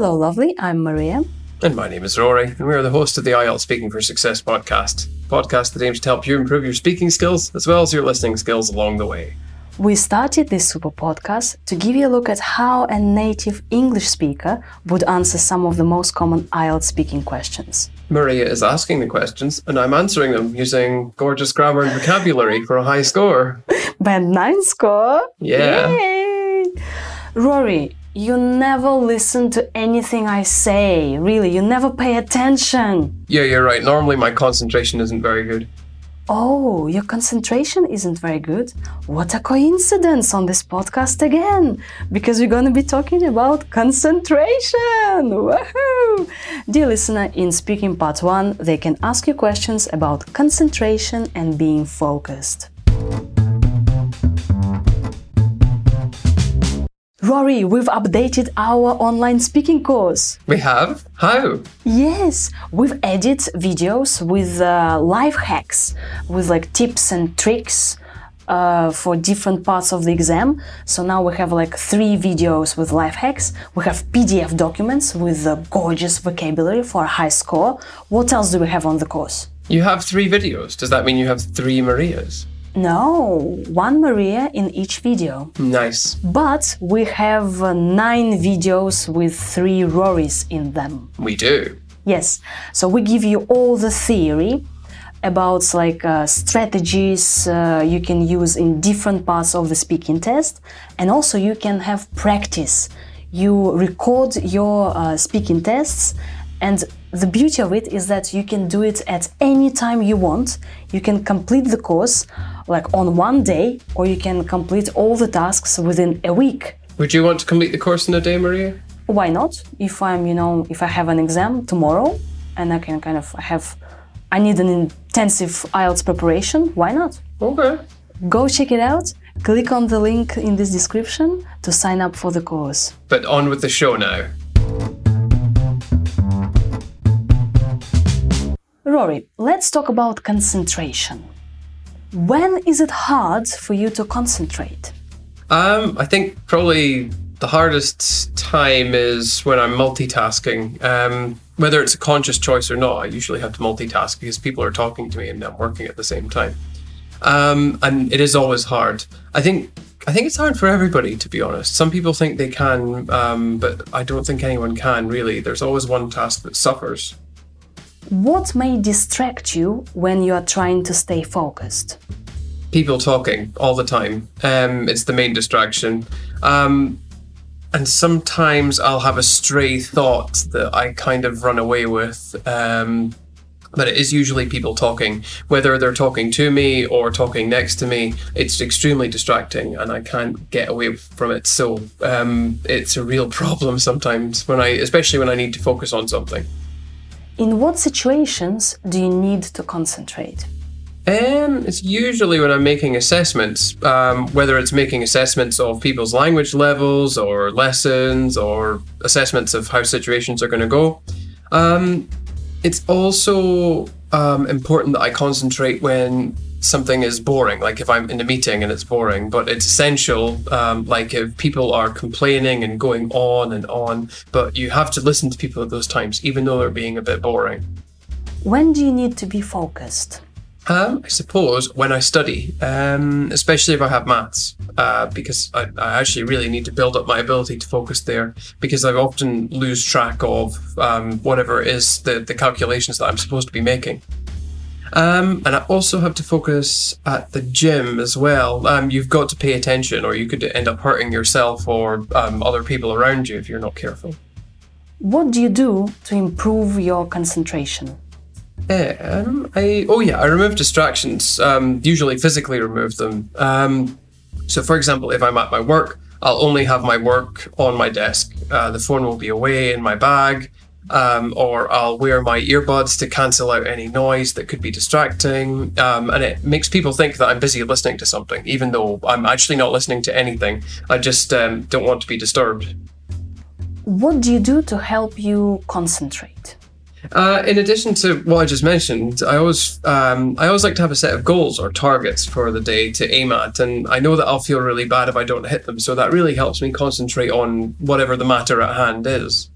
Hello, lovely. I'm Maria. And my name is Rory, and we are the host of the IELTS Speaking for Success podcast, podcast that aims to help you improve your speaking skills as well as your listening skills along the way. We started this super podcast to give you a look at how a native English speaker would answer some of the most common IELTS speaking questions. Maria is asking the questions, and I'm answering them using gorgeous grammar and vocabulary for a high score. Band 9 score? Yeah. Yay! Rory, you never listen to anything I say. Really, you never pay attention. Yeah, you're right. Normally, my concentration isn't very good. Oh, your concentration isn't very good. What a coincidence on this podcast again, because we're going to be talking about concentration. Woohoo! Dear listener, in Speaking Part 1, they can ask you questions about concentration and being focused. Rory, we've updated our online speaking course. We have? How? Yes, we've added videos with uh, life hacks, with like tips and tricks uh, for different parts of the exam. So now we have like three videos with life hacks. We have PDF documents with uh, gorgeous vocabulary for a high score. What else do we have on the course? You have three videos. Does that mean you have three Marias? No, one Maria in each video. Nice. But we have uh, nine videos with three Rorys in them. We do. Yes, so we give you all the theory about like uh, strategies uh, you can use in different parts of the speaking test, and also you can have practice. You record your uh, speaking tests, and the beauty of it is that you can do it at any time you want. You can complete the course like on one day, or you can complete all the tasks within a week. Would you want to complete the course in a day, Maria? Why not? If I'm, you know, if I have an exam tomorrow and I can kind of have, I need an intensive IELTS preparation, why not? Okay. Go check it out. Click on the link in this description to sign up for the course. But on with the show now. Rory, let's talk about concentration. When is it hard for you to concentrate? Um, I think probably the hardest time is when I'm multitasking. Um, whether it's a conscious choice or not, I usually have to multitask because people are talking to me and I'm working at the same time. Um, and it is always hard. I think I think it's hard for everybody, to be honest. Some people think they can, um, but I don't think anyone can really. There's always one task that suffers. What may distract you when you are trying to stay focused? People talking all the time. Um, it's the main distraction. Um, and sometimes I'll have a stray thought that I kind of run away with. Um, but it is usually people talking, whether they're talking to me or talking next to me. It's extremely distracting, and I can't get away from it. So um, it's a real problem sometimes when I, especially when I need to focus on something. In what situations do you need to concentrate? Um, it's usually when I'm making assessments, um, whether it's making assessments of people's language levels or lessons or assessments of how situations are going to go. Um, it's also um, important that I concentrate when something is boring, like if I'm in a meeting and it's boring, but it's essential, um, like if people are complaining and going on and on, but you have to listen to people at those times, even though they're being a bit boring. When do you need to be focused? Um, I suppose when I study, um, especially if I have maths, uh, because I, I, actually really need to build up my ability to focus there, because I often lose track of um, whatever it is the, the calculations that I'm supposed to be making. Um, and I also have to focus at the gym as well. Um, you've got to pay attention, or you could end up hurting yourself or um, other people around you if you're not careful. What do you do to improve your concentration? Um, I oh yeah, I remove distractions. Um, usually physically remove them. Um, so, for example, if I'm at my work, I'll only have my work on my desk. Uh, the phone will be away in my bag, um, or I'll wear my earbuds to cancel out any noise that could be distracting. Um, and it makes people think that I'm busy listening to something, even though I'm actually not listening to anything. I just um, don't want to be disturbed. What do you do to help you concentrate? Uh, in addition to what I just mentioned, I always um, I always like to have a set of goals or targets for the day to aim at, and I know that I'll feel really bad if I don't hit them. So that really helps me concentrate on whatever the matter at hand is.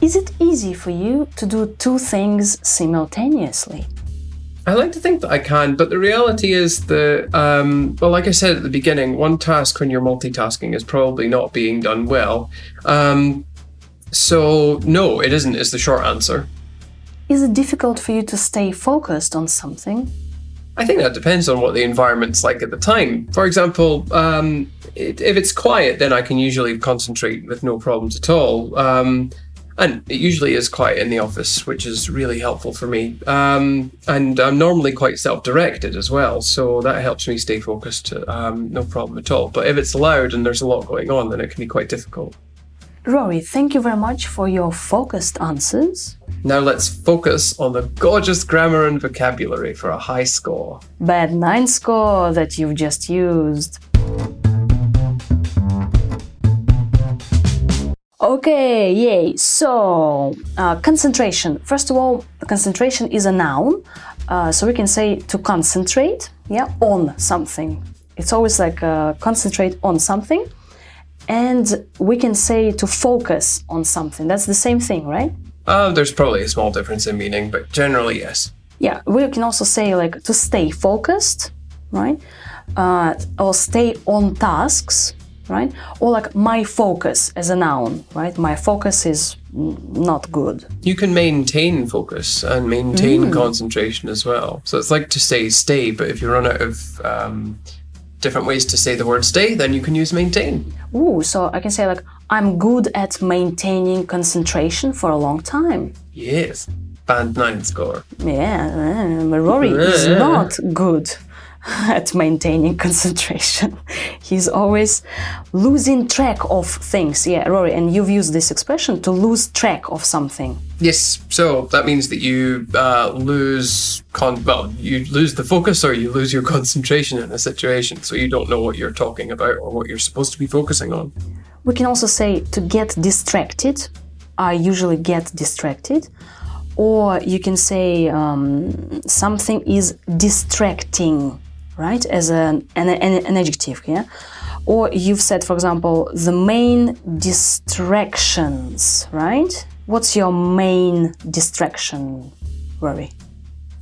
Is it easy for you to do two things simultaneously? I like to think that I can, but the reality is that, um, well, like I said at the beginning, one task when you're multitasking is probably not being done well. Um, so, no, it isn't, is the short answer. Is it difficult for you to stay focused on something? I think that depends on what the environment's like at the time. For example, um, it, if it's quiet, then I can usually concentrate with no problems at all. Um, and it usually is quiet in the office, which is really helpful for me. Um, and I'm normally quite self-directed as well, so that helps me stay focused. Um, no problem at all. But if it's loud and there's a lot going on, then it can be quite difficult. Rory, thank you very much for your focused answers. Now let's focus on the gorgeous grammar and vocabulary for a high score. Band 9 score that you've just used. Okay, yay. So, uh, concentration. First of all, concentration is a noun. Uh, so we can say to concentrate, yeah, on something. It's always like uh, concentrate on something. And we can say to focus on something. That's the same thing, right? Uh, there's probably a small difference in meaning, but generally, yes. Yeah, we can also say like to stay focused, right? Uh, or stay on tasks, right? Or like my focus as a noun, right? My focus is not good. You can maintain focus and maintain concentration as well. So it's like to say stay, but if you run out of um, different ways to say the word stay, then you can use maintain. Ooh, so I can say like I'm good at maintaining concentration for a long time. Yes. Band 9 score. Yeah, uh, Rory is not good at maintaining concentration. He's always losing track of things. Yeah, Rory, and you've used this expression to lose track of something. Yes, so that means that you uh, lose con. Well, you lose the focus or you lose your concentration in a situation, so you don't know what you're talking about or what you're supposed to be focusing on. We can also say to get distracted. I usually get distracted. Or you can say um, something is distracting, right? As an, an, an, an adjective, yeah? Or you've said, for example, the main distractions, right? What's your main distraction, Rory?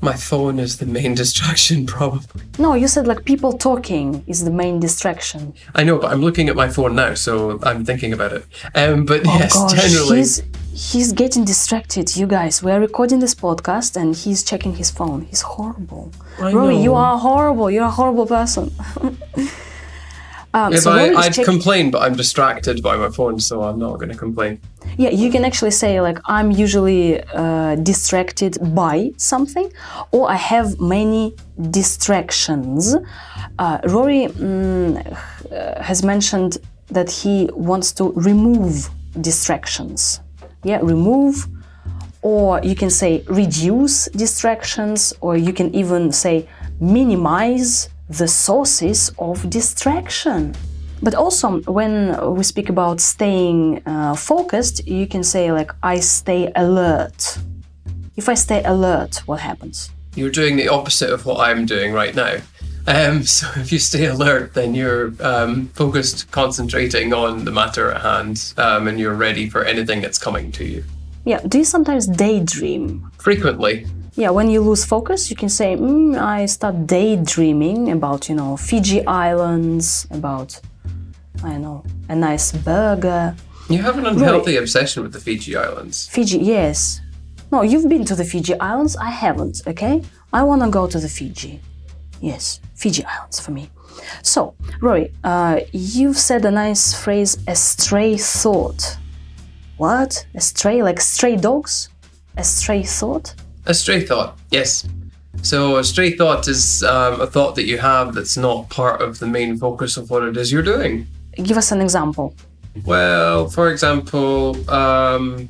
My phone is the main distraction, probably. No, you said like people talking is the main distraction. I know, but I'm looking at my phone now, so I'm thinking about it. Um, but yes, Oh Gosh, generally. he's he's getting distracted. You guys, we're recording this podcast and he's checking his phone. He's horrible. I Rory, you are horrible. You're a horrible person. um, If so I, I'd check- complain, but I'm distracted by my phone, so I'm not going to complain. yeah, you can actually say like I'm usually uh, distracted by something, or I have many distractions. Uh, Rory mm, uh, has mentioned that he wants to remove distractions. Yeah, remove, or you can say reduce distractions, or you can even say minimize the sources of distraction. But also, when we speak about staying uh, focused, you can say, like, I stay alert. If I stay alert, what happens? You're doing the opposite of what I'm doing right now. Um, so if you stay alert, then you're um, focused, concentrating on the matter at hand, um, and you're ready for anything that's coming to you. Yeah, do you sometimes daydream? Frequently, Yeah, when you lose focus, you can say, mm, I start daydreaming about, you know, Fiji Islands, about, I don't know, a nice burger. you have an unhealthy obsession with the Fiji Islands. Fiji, yes. No, you've been to the Fiji Islands. I haven't, okay? I want to go to the Fiji. Yes, Fiji Islands for me. So, Rory, uh, you've said a nice phrase, a stray thought. What? A stray, like stray dogs? A stray thought? A stray thought, yes. So a stray thought is um, a thought that you have that's not part of the main focus of what it is you're doing. Give us an example. Well, for example, um,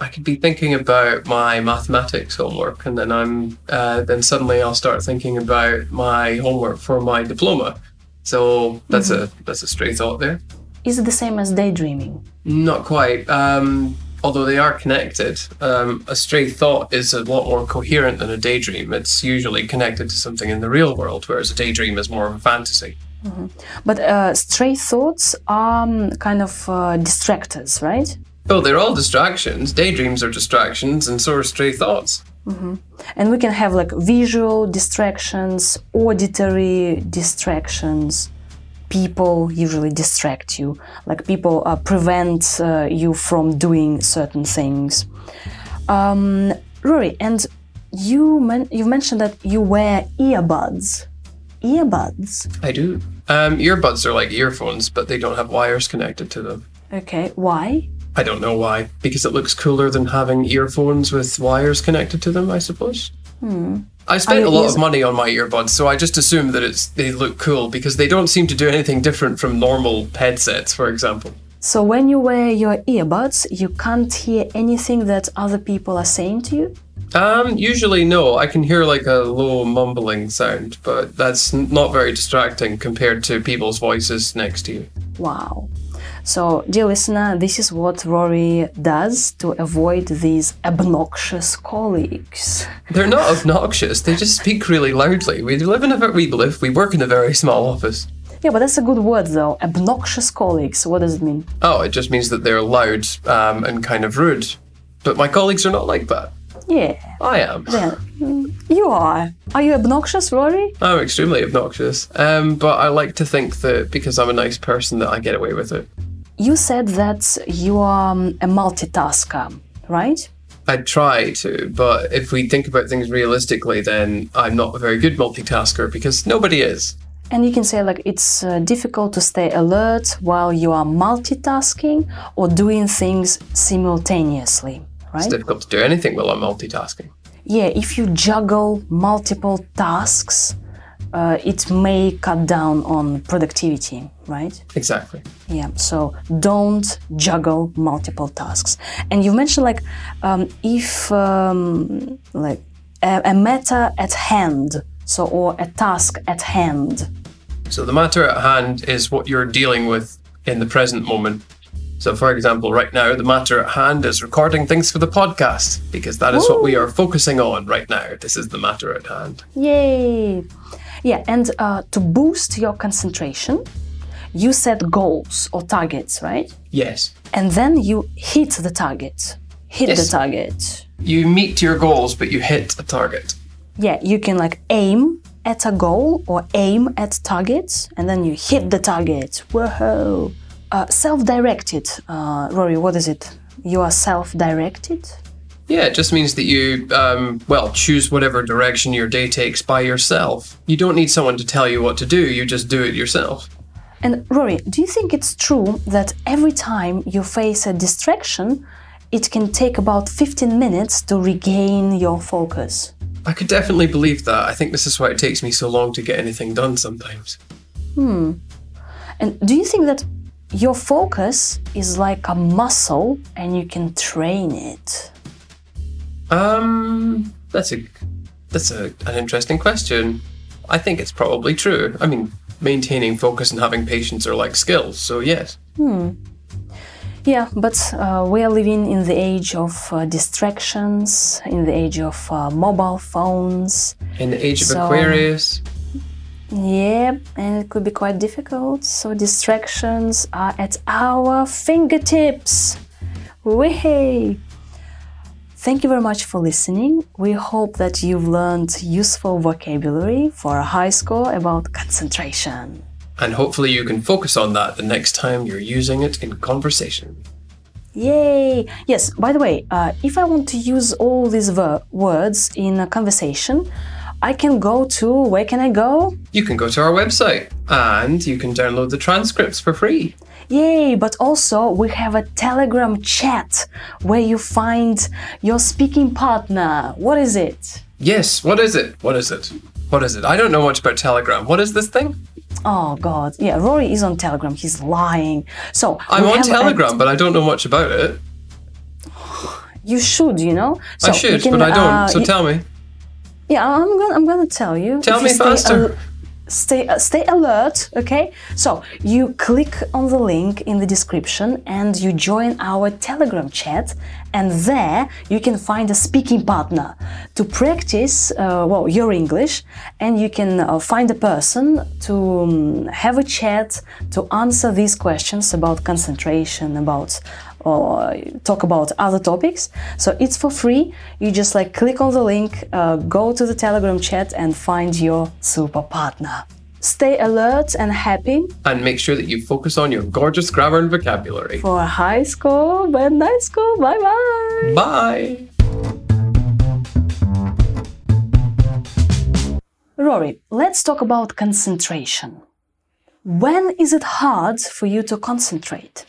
I could be thinking about my mathematics homework, and then I'm uh, then suddenly I'll start thinking about my homework for my diploma. So that's a that's a stray thought there. Is it the same as daydreaming? Not quite. Um, although they are connected, um, a stray thought is a lot more coherent than a daydream. It's usually connected to something in the real world, whereas a daydream is more of a fantasy. But uh, stray thoughts are um, kind of uh, distractors, right? Oh, they're all distractions. Daydreams are distractions, and so are stray thoughts. And we can have like visual distractions, auditory distractions. People usually distract you, like people uh, prevent uh, you from doing certain things. Um, Rory, and you men- you mentioned that you wear earbuds. Earbuds. I do. Um, earbuds are like earphones, but they don't have wires connected to them. Okay, why? I don't know why. Because it looks cooler than having earphones with wires connected to them, I suppose. I spent a lot ears- of money on my earbuds, so I just assume that it's they look cool because they don't seem to do anything different from normal headsets, for example. So when you wear your earbuds, you can't hear anything that other people are saying to you? Um, usually no. I can hear like a low mumbling sound, but that's not very distracting compared to people's voices next to you. Wow. So, dear listener, this is what Rory does to avoid these obnoxious colleagues. They're not obnoxious. They just speak really loudly. We live in a we live. We work in a very small office. Yeah, but that's a good word though. Obnoxious colleagues. What does it mean? Oh, it just means that they're loud um, and kind of rude. But my colleagues are not like that. Yeah, I am. yeah. You are. Are you obnoxious, Rory? I'm extremely obnoxious. Um, but I like to think that because I'm a nice person that I get away with it. You said that you are um, a multitasker, right? I try to, but if we think about things realistically, then I'm not a very good multitasker because nobody is. And you can say like it's uh, difficult to stay alert while you are multitasking or doing things simultaneously, right? It's difficult to do anything while I'm multitasking. Yeah, if you juggle multiple tasks, uh, it may cut down on productivity, right? Exactly. Yeah, so don't juggle multiple tasks. And you mentioned like um, if um, like a, a matter at hand, so or a task at hand. So the matter at hand is what you're dealing with in the present moment. So, for example, right now, the matter at hand is recording things for the podcast because that is what we are focusing on right now. This is the matter at hand. Yay! Yeah, and uh, to boost your concentration, you set goals or targets, right? Yes. And then you hit the target. Hit the target. You meet your goals, but you hit a target. Yeah, you can like aim at a goal or aim at targets, and then you hit the target. Whoa! Uh, self-directed, uh, Rory. What is it? You are self-directed. Yeah, it just means that you, um, well, choose whatever direction your day takes by yourself. You don't need someone to tell you what to do, you just do it yourself. And Rory, do you think it's true that every time you face a distraction, it can take about 15 minutes to regain your focus? I could definitely believe that. I think this is why it takes me so long to get anything done sometimes. Hmm. And do you think that your focus is like a muscle and you can train it? Um, that's a that's a, an interesting question. I think it's probably true. I mean, maintaining focus and having patience are like skills, so yes. Hmm. Yeah, but uh, we are living in the age of uh, distractions, in the age of uh, mobile phones. In the age of So- Aquarius, Yeah, and it could be quite difficult. So distractions are at our fingertips. Way! Thank you very much for listening. We hope that you've learned useful vocabulary for a high score about concentration. and hopefully you can focus on that the next time you're using it in conversation. Yay! Yes, by the way, uh, if I want to use all these ver- words in a conversation, I can go to where can I go? You can go to our website and you can download the transcripts for free. Yay! But also, we have a Telegram chat where you find your speaking partner. What is it? Yes, what is it? What is it? What is it? I don't know much about Telegram. What is this thing? Oh God! Yeah, Rory is on Telegram. He's lying. So I'm on have a- Telegram, but I don't know much about it. you should, you know. So I should, can, but I don't. uh, so y- tell me. Yeah, I'm gonna I'm gonna tell you. Tell me you stay faster. al- stay uh, stay alert, okay? So you click on the link in the description and you join our Telegram chat, and there you can find a speaking partner to practice uh, well your English, and you can uh, find a person to um, have a chat to answer these questions about concentration, about or talk about other topics. So it's for free. You just like click on the link, uh, go to the Telegram chat, and find your super partner. Stay alert and happy And make sure that you focus on your gorgeous grammar and vocabulary. for a high score and nice score. Bye bye. Bye! Rory, let's talk about concentration. When is it hard for you to concentrate?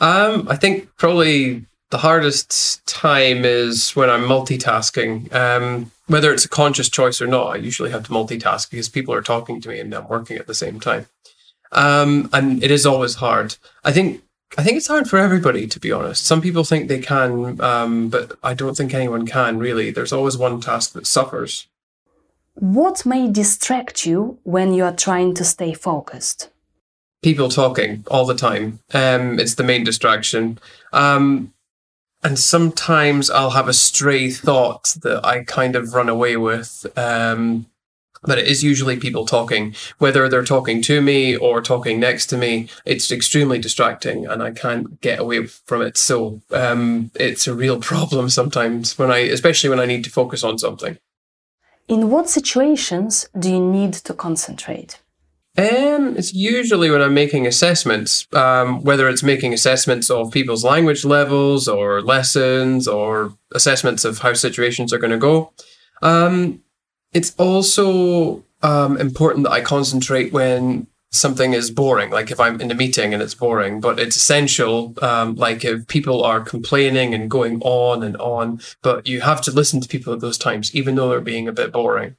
Um, I think probably the hardest time is when I'm multitasking. Um, whether it's a conscious choice or not, I usually have to multitask because people are talking to me and I'm working at the same time. Um, and it is always hard. I think I think it's hard for everybody, to be honest. Some people think they can, um, but I don't think anyone can really. There's always one task that suffers. What may distract you when you are trying to stay focused? People talking all the time. Um, it's the main distraction. Um, and sometimes I'll have a stray thought that I kind of run away with. Um, but it is usually people talking, whether they're talking to me or talking next to me. It's extremely distracting, and I can't get away from it. So um, it's a real problem sometimes when I, especially when I need to focus on something. In what situations do you need to concentrate? Um, it's usually when I'm making assessments, um, whether it's making assessments of people's language levels or lessons or assessments of how situations are going to go. Um, it's also um, important that I concentrate when something is boring, like if I'm in a meeting and it's boring, but it's essential, um, like if people are complaining and going on and on, but you have to listen to people at those times, even though they're being a bit boring.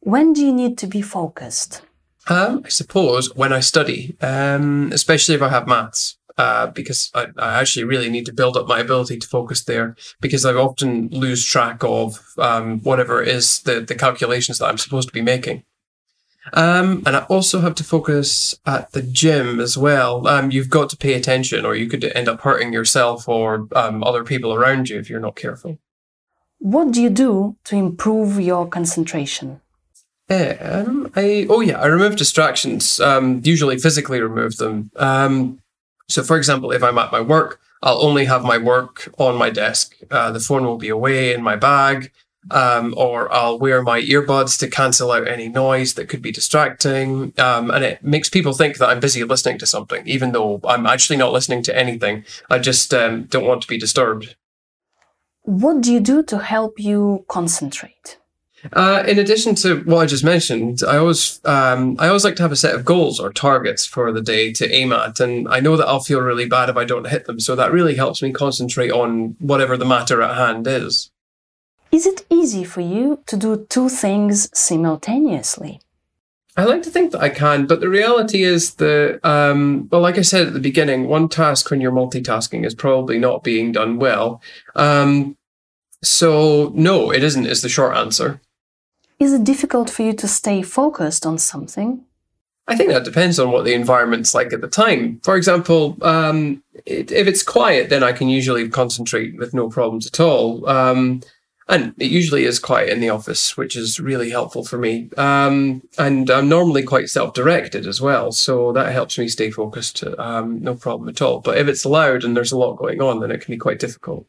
When do you need to be focused? Um, I suppose when I study, um, especially if I have maths, uh, because I, I actually really need to build up my ability to focus there because I often lose track of um, whatever it is the, the calculations that I'm supposed to be making. Um, and I also have to focus at the gym as well. Um, you've got to pay attention, or you could end up hurting yourself or um, other people around you if you're not careful. What do you do to improve your concentration? Um, I oh yeah, I remove distractions. Um, usually physically remove them. Um, so for example, if I'm at my work, I'll only have my work on my desk. Uh, the phone will be away in my bag, um, or I'll wear my earbuds to cancel out any noise that could be distracting. Um, and it makes people think that I'm busy listening to something, even though I'm actually not listening to anything. I just um, don't want to be disturbed. What do you do to help you concentrate? Uh, in addition to what I just mentioned, I always um, I always like to have a set of goals or targets for the day to aim at, and I know that I'll feel really bad if I don't hit them. So that really helps me concentrate on whatever the matter at hand is. Is it easy for you to do two things simultaneously? I like to think that I can, but the reality is that, um, well, like I said at the beginning, one task when you're multitasking is probably not being done well. Um, so no, it isn't. Is the short answer. Is it difficult for you to stay focused on something? I think that depends on what the environment's like at the time. For example, um, it, if it's quiet, then I can usually concentrate with no problems at all. Um, and it usually is quiet in the office, which is really helpful for me. Um, and I'm normally quite self-directed as well, so that helps me stay focused. Um, no problem at all. But if it's loud and there's a lot going on, then it can be quite difficult.